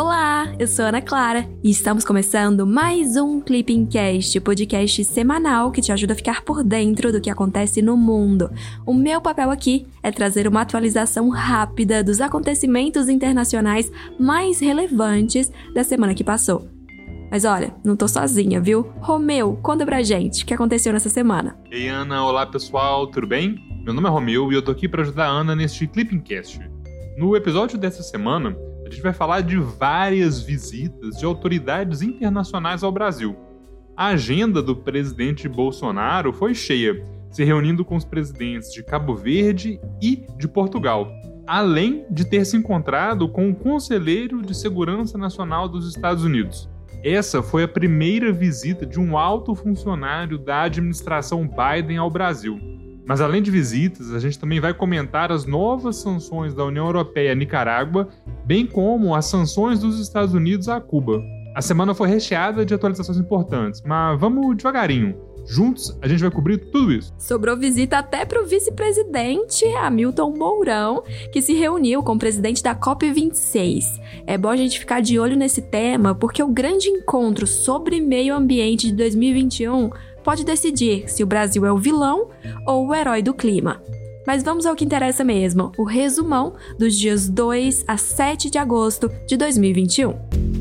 Olá, eu sou Ana Clara e estamos começando mais um Clipping Cast, podcast semanal que te ajuda a ficar por dentro do que acontece no mundo. O meu papel aqui é trazer uma atualização rápida dos acontecimentos internacionais mais relevantes da semana que passou. Mas olha, não tô sozinha, viu? Romeu, conta pra gente o que aconteceu nessa semana. Ei, Ana, olá pessoal, tudo bem? Meu nome é Romeu e eu tô aqui para ajudar a Ana neste Clipping Cast. No episódio dessa semana, a gente vai falar de várias visitas de autoridades internacionais ao Brasil. A agenda do presidente Bolsonaro foi cheia, se reunindo com os presidentes de Cabo Verde e de Portugal, além de ter se encontrado com o conselheiro de segurança nacional dos Estados Unidos. Essa foi a primeira visita de um alto funcionário da administração Biden ao Brasil. Mas além de visitas, a gente também vai comentar as novas sanções da União Europeia à Nicarágua, bem como as sanções dos Estados Unidos a Cuba. A semana foi recheada de atualizações importantes, mas vamos devagarinho. Juntos, a gente vai cobrir tudo isso. Sobrou visita até para o vice-presidente Hamilton Mourão, que se reuniu com o presidente da COP26. É bom a gente ficar de olho nesse tema, porque o grande encontro sobre meio ambiente de 2021 pode decidir se o Brasil é o vilão ou o herói do clima. Mas vamos ao que interessa mesmo: o resumão dos dias 2 a 7 de agosto de 2021.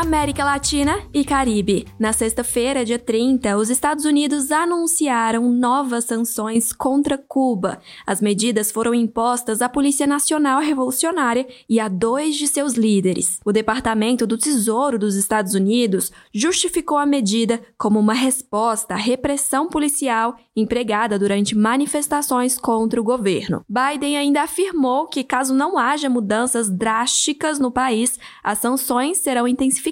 América Latina e Caribe. Na sexta-feira, dia 30, os Estados Unidos anunciaram novas sanções contra Cuba. As medidas foram impostas à Polícia Nacional Revolucionária e a dois de seus líderes. O Departamento do Tesouro dos Estados Unidos justificou a medida como uma resposta à repressão policial empregada durante manifestações contra o governo. Biden ainda afirmou que, caso não haja mudanças drásticas no país, as sanções serão intensificadas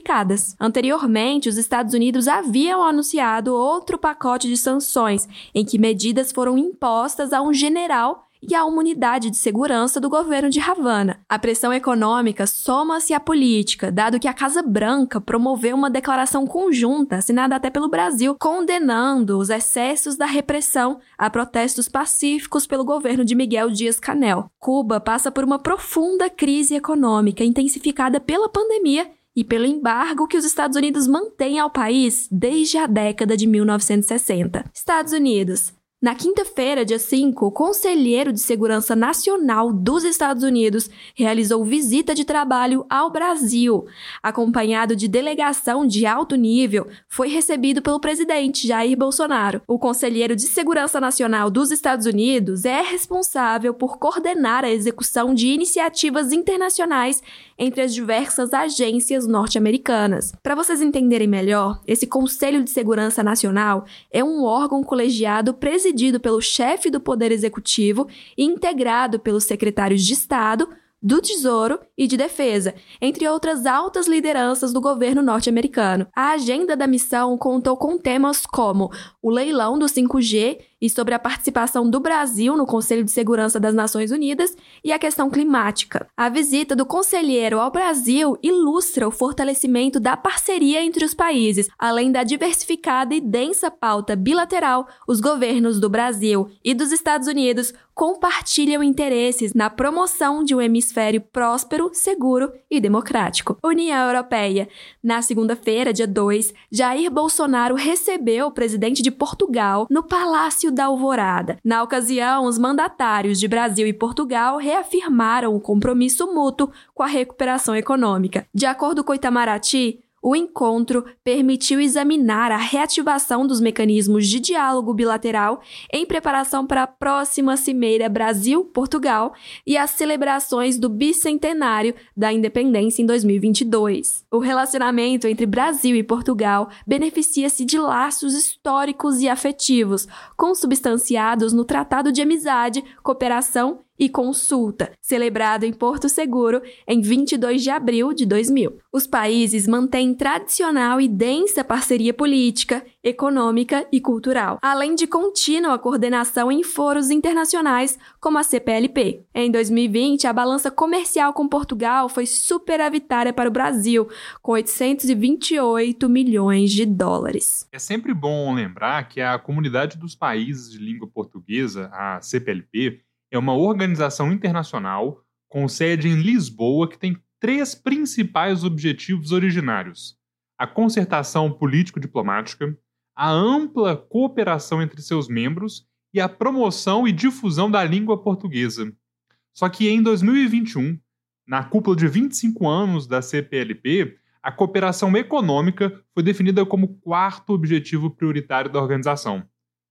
Anteriormente, os Estados Unidos haviam anunciado outro pacote de sanções, em que medidas foram impostas a um general e a uma unidade de segurança do governo de Havana. A pressão econômica soma-se à política, dado que a Casa Branca promoveu uma declaração conjunta, assinada até pelo Brasil, condenando os excessos da repressão a protestos pacíficos pelo governo de Miguel Dias-Canel. Cuba passa por uma profunda crise econômica intensificada pela pandemia e pelo embargo que os Estados Unidos mantêm ao país desde a década de 1960. Estados Unidos. Na quinta-feira, dia 5, o Conselheiro de Segurança Nacional dos Estados Unidos realizou visita de trabalho ao Brasil. Acompanhado de delegação de alto nível, foi recebido pelo presidente Jair Bolsonaro. O Conselheiro de Segurança Nacional dos Estados Unidos é responsável por coordenar a execução de iniciativas internacionais entre as diversas agências norte-americanas. Para vocês entenderem melhor, esse Conselho de Segurança Nacional é um órgão colegiado presidido pelo chefe do Poder Executivo e integrado pelos secretários de Estado, do Tesouro e de Defesa, entre outras altas lideranças do governo norte-americano. A agenda da missão contou com temas como o leilão do 5G e sobre a participação do Brasil no Conselho de Segurança das Nações Unidas e a questão climática. A visita do conselheiro ao Brasil ilustra o fortalecimento da parceria entre os países, além da diversificada e densa pauta bilateral. Os governos do Brasil e dos Estados Unidos compartilham interesses na promoção de um hemisfério próspero, seguro e democrático. União Europeia. Na segunda-feira, dia 2, Jair Bolsonaro recebeu o presidente de Portugal no Palácio Palácio da Alvorada. Na ocasião, os mandatários de Brasil e Portugal reafirmaram o compromisso mútuo com a recuperação econômica. De acordo com Itamaraty, o encontro permitiu examinar a reativação dos mecanismos de diálogo bilateral em preparação para a próxima Cimeira Brasil-Portugal e as celebrações do bicentenário da independência em 2022. O relacionamento entre Brasil e Portugal beneficia-se de laços históricos e afetivos, consubstanciados no Tratado de Amizade, Cooperação e Consulta, celebrado em Porto Seguro em 22 de abril de 2000. Os países mantêm tradicional e densa parceria política, econômica e cultural, além de contínua coordenação em foros internacionais como a CPLP. Em 2020, a balança comercial com Portugal foi superavitária para o Brasil, com 828 milhões de dólares. É sempre bom lembrar que a Comunidade dos Países de Língua Portuguesa, a CPLP, é uma organização internacional com sede em Lisboa que tem três principais objetivos originários: a concertação político-diplomática, a ampla cooperação entre seus membros e a promoção e difusão da língua portuguesa. Só que em 2021, na cúpula de 25 anos da CPLP, a cooperação econômica foi definida como quarto objetivo prioritário da organização.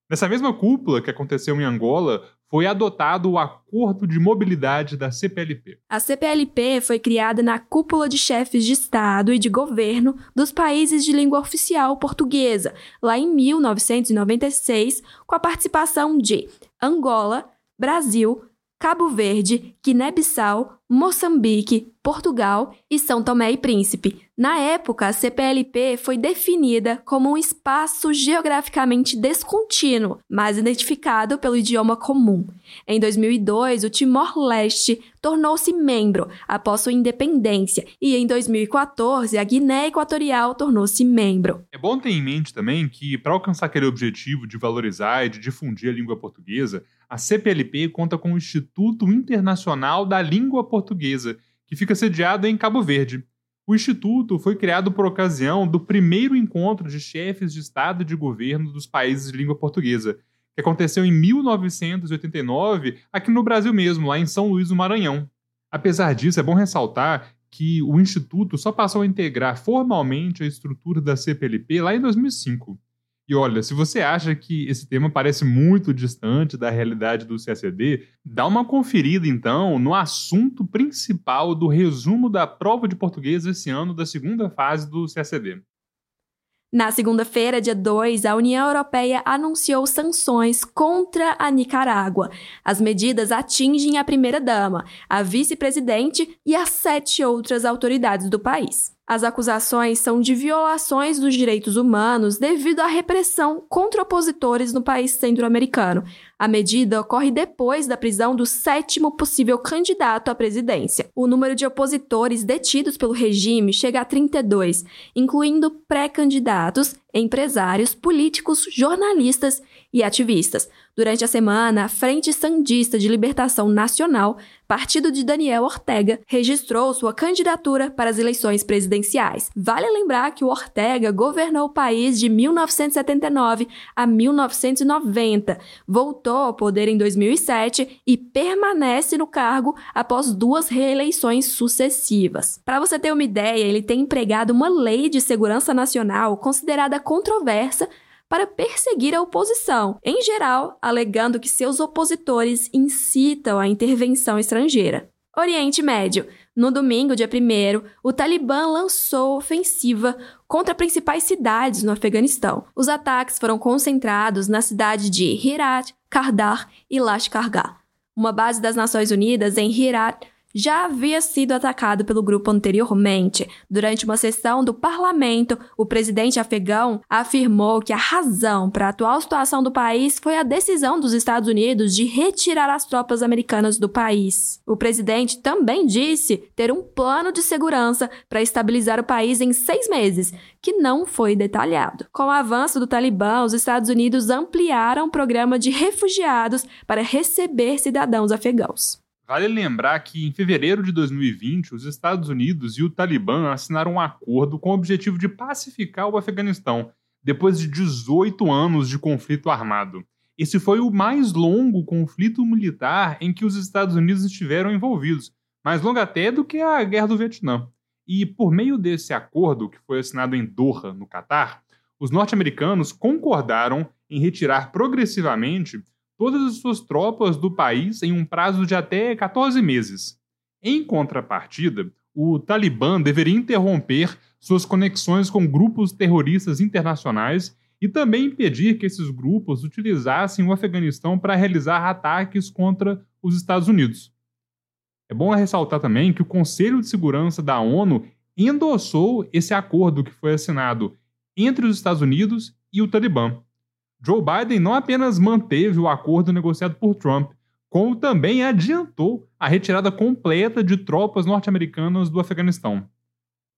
Nessa mesma cúpula que aconteceu em Angola, foi adotado o Acordo de Mobilidade da CPLP. A CPLP foi criada na cúpula de chefes de Estado e de governo dos países de língua oficial portuguesa, lá em 1996, com a participação de Angola, Brasil, Cabo Verde, Guiné-Bissau, Moçambique, Portugal e São Tomé e Príncipe. Na época, a CPLP foi definida como um espaço geograficamente descontínuo, mas identificado pelo idioma comum. Em 2002, o Timor-Leste tornou-se membro após sua independência, e em 2014, a Guiné Equatorial tornou-se membro. É bom ter em mente também que, para alcançar aquele objetivo de valorizar e de difundir a língua portuguesa, a CPLP conta com o Instituto Internacional da Língua Portuguesa, que fica sediado em Cabo Verde. O Instituto foi criado por ocasião do primeiro encontro de chefes de Estado e de governo dos países de língua portuguesa, que aconteceu em 1989 aqui no Brasil mesmo, lá em São Luís do Maranhão. Apesar disso, é bom ressaltar que o Instituto só passou a integrar formalmente a estrutura da CPLP lá em 2005. E olha, se você acha que esse tema parece muito distante da realidade do CACD, dá uma conferida então no assunto principal do resumo da prova de português esse ano da segunda fase do CACD. Na segunda-feira, dia 2, a União Europeia anunciou sanções contra a Nicarágua. As medidas atingem a primeira-dama, a vice-presidente e as sete outras autoridades do país. As acusações são de violações dos direitos humanos devido à repressão contra opositores no país centro-americano. A medida ocorre depois da prisão do sétimo possível candidato à presidência. O número de opositores detidos pelo regime chega a 32, incluindo pré-candidatos, empresários, políticos, jornalistas e ativistas. Durante a semana, a Frente Sandista de Libertação Nacional, partido de Daniel Ortega, registrou sua candidatura para as eleições presidenciais. Vale lembrar que o Ortega governou o país de 1979 a 1990, voltou ao poder em 2007 e permanece no cargo após duas reeleições sucessivas. Para você ter uma ideia, ele tem empregado uma lei de segurança nacional considerada controversa para perseguir a oposição, em geral, alegando que seus opositores incitam a intervenção estrangeira. Oriente Médio. No domingo, dia 1, o Talibã lançou ofensiva contra principais cidades no Afeganistão. Os ataques foram concentrados na cidade de Herat, Kardar e Lashkargah. Uma base das Nações Unidas em Herat já havia sido atacado pelo grupo anteriormente. Durante uma sessão do parlamento, o presidente afegão afirmou que a razão para a atual situação do país foi a decisão dos Estados Unidos de retirar as tropas americanas do país. O presidente também disse ter um plano de segurança para estabilizar o país em seis meses, que não foi detalhado. Com o avanço do Talibã, os Estados Unidos ampliaram o programa de refugiados para receber cidadãos afegãos. Vale lembrar que em fevereiro de 2020, os Estados Unidos e o Talibã assinaram um acordo com o objetivo de pacificar o Afeganistão, depois de 18 anos de conflito armado. Esse foi o mais longo conflito militar em que os Estados Unidos estiveram envolvidos, mais longo até do que a Guerra do Vietnã. E por meio desse acordo, que foi assinado em Doha, no Catar, os norte-americanos concordaram em retirar progressivamente todas as suas tropas do país em um prazo de até 14 meses. Em contrapartida, o Talibã deveria interromper suas conexões com grupos terroristas internacionais e também impedir que esses grupos utilizassem o Afeganistão para realizar ataques contra os Estados Unidos. É bom ressaltar também que o Conselho de Segurança da ONU endossou esse acordo que foi assinado entre os Estados Unidos e o Talibã. Joe Biden não apenas manteve o acordo negociado por Trump, como também adiantou a retirada completa de tropas norte-americanas do Afeganistão.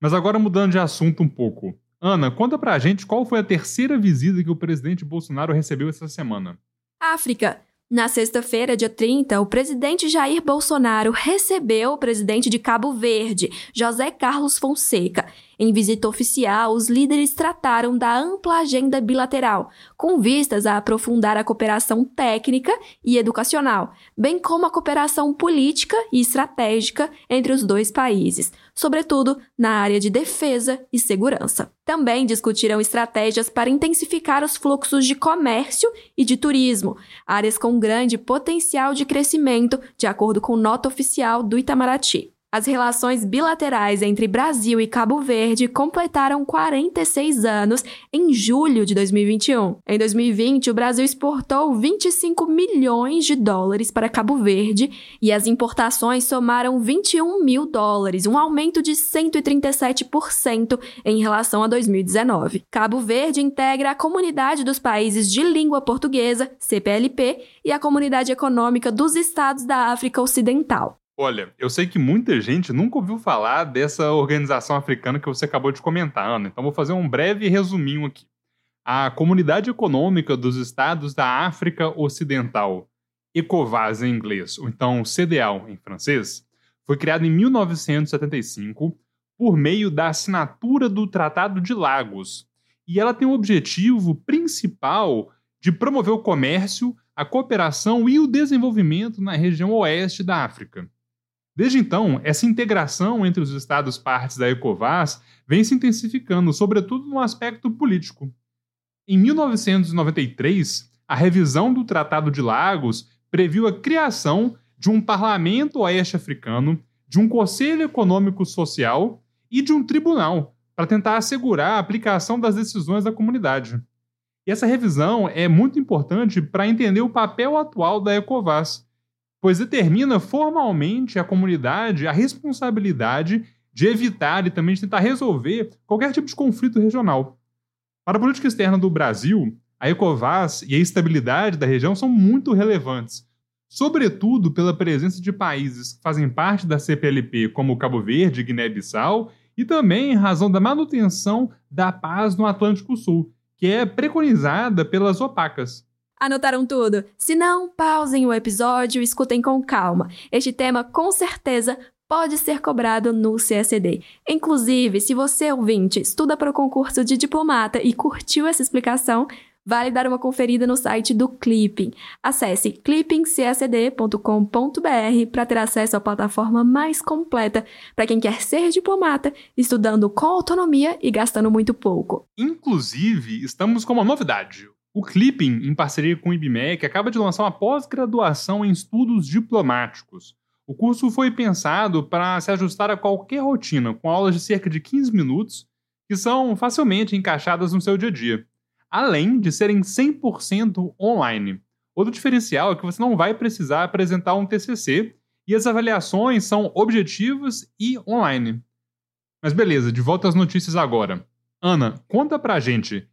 Mas agora mudando de assunto um pouco. Ana, conta pra gente qual foi a terceira visita que o presidente Bolsonaro recebeu essa semana. África. Na sexta-feira, dia 30, o presidente Jair Bolsonaro recebeu o presidente de Cabo Verde, José Carlos Fonseca. Em visita oficial, os líderes trataram da ampla agenda bilateral, com vistas a aprofundar a cooperação técnica e educacional, bem como a cooperação política e estratégica entre os dois países, sobretudo na área de defesa e segurança. Também discutiram estratégias para intensificar os fluxos de comércio e de turismo, áreas com grande potencial de crescimento, de acordo com nota oficial do Itamaraty. As relações bilaterais entre Brasil e Cabo Verde completaram 46 anos em julho de 2021. Em 2020, o Brasil exportou 25 milhões de dólares para Cabo Verde e as importações somaram 21 mil dólares, um aumento de 137% em relação a 2019. Cabo Verde integra a Comunidade dos Países de Língua Portuguesa, CPLP, e a Comunidade Econômica dos Estados da África Ocidental. Olha, eu sei que muita gente nunca ouviu falar dessa organização africana que você acabou de comentar, Ana, então vou fazer um breve resuminho aqui. A Comunidade Econômica dos Estados da África Ocidental, ECOWAS em inglês, ou então CDAO em francês, foi criada em 1975 por meio da assinatura do Tratado de Lagos, e ela tem o objetivo principal de promover o comércio, a cooperação e o desenvolvimento na região oeste da África. Desde então, essa integração entre os Estados partes da ECOWAS vem se intensificando, sobretudo no aspecto político. Em 1993, a revisão do Tratado de Lagos previu a criação de um parlamento oeste africano, de um conselho econômico social e de um tribunal para tentar assegurar a aplicação das decisões da comunidade. E essa revisão é muito importante para entender o papel atual da ECOWAS, pois determina formalmente a comunidade a responsabilidade de evitar e também de tentar resolver qualquer tipo de conflito regional. Para a política externa do Brasil, a ECOVAS e a estabilidade da região são muito relevantes, sobretudo pela presença de países que fazem parte da CPLP, como Cabo Verde e Guiné-Bissau, e também em razão da manutenção da paz no Atlântico Sul, que é preconizada pelas opacas. Anotaram tudo? Se não, pausem o episódio e escutem com calma. Este tema, com certeza, pode ser cobrado no CSD. Inclusive, se você, ouvinte, estuda para o concurso de diplomata e curtiu essa explicação, vale dar uma conferida no site do Clipping. Acesse clippingcsd.com.br para ter acesso à plataforma mais completa para quem quer ser diplomata, estudando com autonomia e gastando muito pouco. Inclusive, estamos com uma novidade. O Clipping, em parceria com o IBMEC, acaba de lançar uma pós-graduação em estudos diplomáticos. O curso foi pensado para se ajustar a qualquer rotina, com aulas de cerca de 15 minutos, que são facilmente encaixadas no seu dia a dia, além de serem 100% online. Outro diferencial é que você não vai precisar apresentar um TCC e as avaliações são objetivas e online. Mas beleza, de volta às notícias agora. Ana, conta pra gente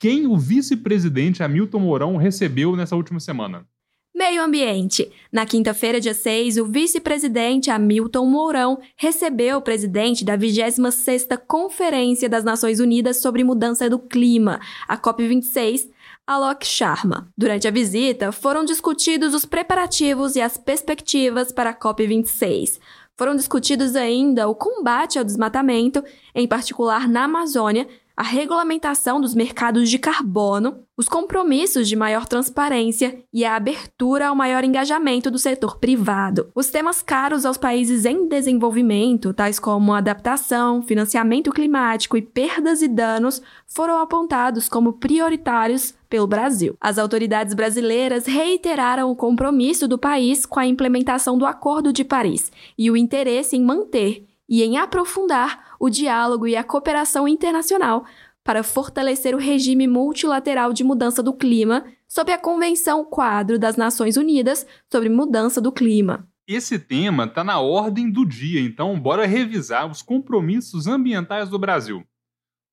quem o vice-presidente Hamilton Mourão recebeu nessa última semana. Meio Ambiente. Na quinta-feira, dia 6, o vice-presidente Hamilton Mourão recebeu o presidente da 26ª Conferência das Nações Unidas sobre Mudança do Clima, a COP26, Alok Sharma. Durante a visita, foram discutidos os preparativos e as perspectivas para a COP26. Foram discutidos ainda o combate ao desmatamento, em particular na Amazônia, a regulamentação dos mercados de carbono, os compromissos de maior transparência e a abertura ao maior engajamento do setor privado. Os temas caros aos países em desenvolvimento, tais como adaptação, financiamento climático e perdas e danos, foram apontados como prioritários pelo Brasil. As autoridades brasileiras reiteraram o compromisso do país com a implementação do Acordo de Paris e o interesse em manter e em aprofundar o diálogo e a cooperação internacional para fortalecer o regime multilateral de mudança do clima sob a Convenção Quadro das Nações Unidas sobre Mudança do Clima. Esse tema está na ordem do dia, então bora revisar os compromissos ambientais do Brasil.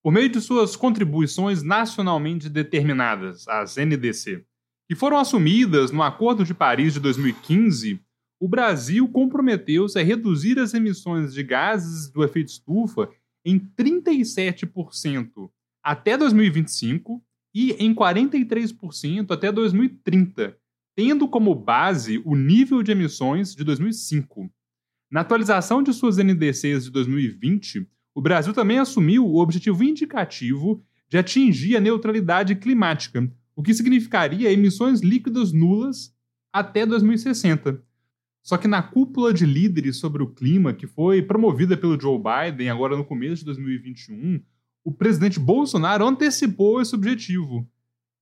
Por meio de suas contribuições nacionalmente determinadas, as NDC, que foram assumidas no Acordo de Paris de 2015, o Brasil comprometeu-se a reduzir as emissões de gases do efeito estufa em 37% até 2025 e em 43% até 2030, tendo como base o nível de emissões de 2005. Na atualização de suas NDCs de 2020, o Brasil também assumiu o objetivo indicativo de atingir a neutralidade climática, o que significaria emissões líquidas nulas até 2060. Só que na cúpula de líderes sobre o clima, que foi promovida pelo Joe Biden agora no começo de 2021, o presidente Bolsonaro antecipou esse objetivo,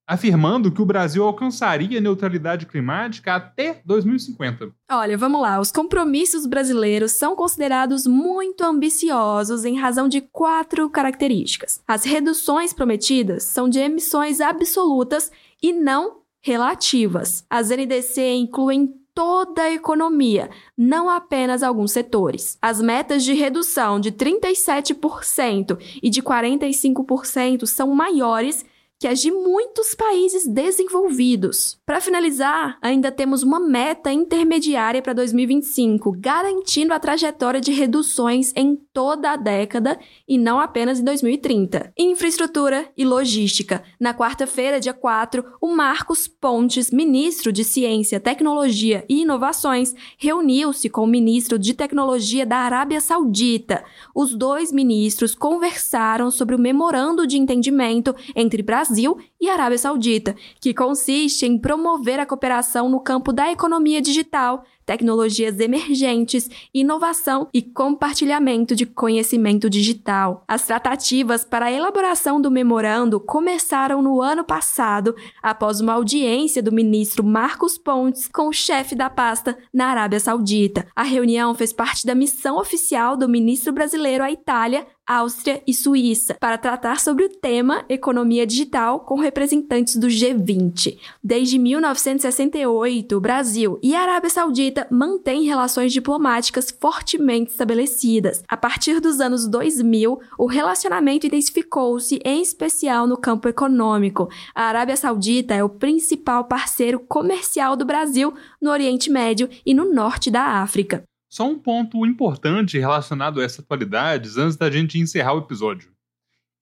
afirmando que o Brasil alcançaria neutralidade climática até 2050. Olha, vamos lá. Os compromissos brasileiros são considerados muito ambiciosos em razão de quatro características. As reduções prometidas são de emissões absolutas e não relativas. As NDC incluem toda a economia, não apenas alguns setores. As metas de redução de 37% e de 45% são maiores que as de muitos países desenvolvidos. Para finalizar, ainda temos uma meta intermediária para 2025, garantindo a trajetória de reduções em toda a década e não apenas em 2030. Infraestrutura e logística. Na quarta-feira, dia 4, o Marcos Pontes, ministro de Ciência, Tecnologia e Inovações, reuniu-se com o ministro de Tecnologia da Arábia Saudita. Os dois ministros conversaram sobre o memorando de entendimento entre Brasil Brasil e Arábia Saudita, que consiste em promover a cooperação no campo da economia digital, tecnologias emergentes, inovação e compartilhamento de conhecimento digital. As tratativas para a elaboração do memorando começaram no ano passado, após uma audiência do ministro Marcos Pontes com o chefe da pasta na Arábia Saudita. A reunião fez parte da missão oficial do ministro brasileiro à Itália Áustria e Suíça, para tratar sobre o tema economia digital com representantes do G20. Desde 1968, o Brasil e a Arábia Saudita mantêm relações diplomáticas fortemente estabelecidas. A partir dos anos 2000, o relacionamento intensificou-se, em especial no campo econômico. A Arábia Saudita é o principal parceiro comercial do Brasil no Oriente Médio e no norte da África. Só um ponto importante relacionado a essas atualidades antes da gente encerrar o episódio.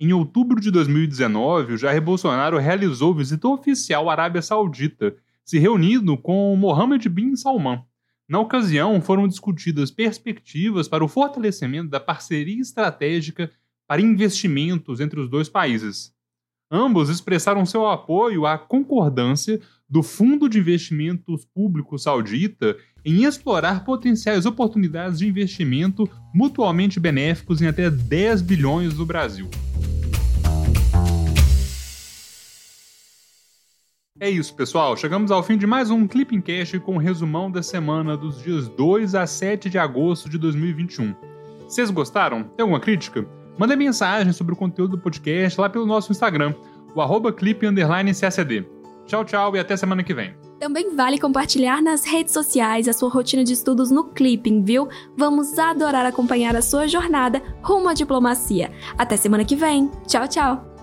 Em outubro de 2019, o Jair Bolsonaro realizou visita oficial à Arábia Saudita, se reunindo com Mohammed bin Salman. Na ocasião, foram discutidas perspectivas para o fortalecimento da parceria estratégica para investimentos entre os dois países. Ambos expressaram seu apoio à concordância do Fundo de Investimentos Público Saudita em explorar potenciais oportunidades de investimento mutuamente benéficos em até 10 bilhões no Brasil. É isso, pessoal. Chegamos ao fim de mais um Clipping Cash com o um resumão da semana dos dias 2 a 7 de agosto de 2021. Vocês gostaram? Tem alguma crítica? Manda mensagem sobre o conteúdo do podcast lá pelo nosso Instagram, o arroba. Tchau, tchau e até semana que vem. Também vale compartilhar nas redes sociais a sua rotina de estudos no Clipping, viu? Vamos adorar acompanhar a sua jornada rumo à diplomacia. Até semana que vem. Tchau, tchau!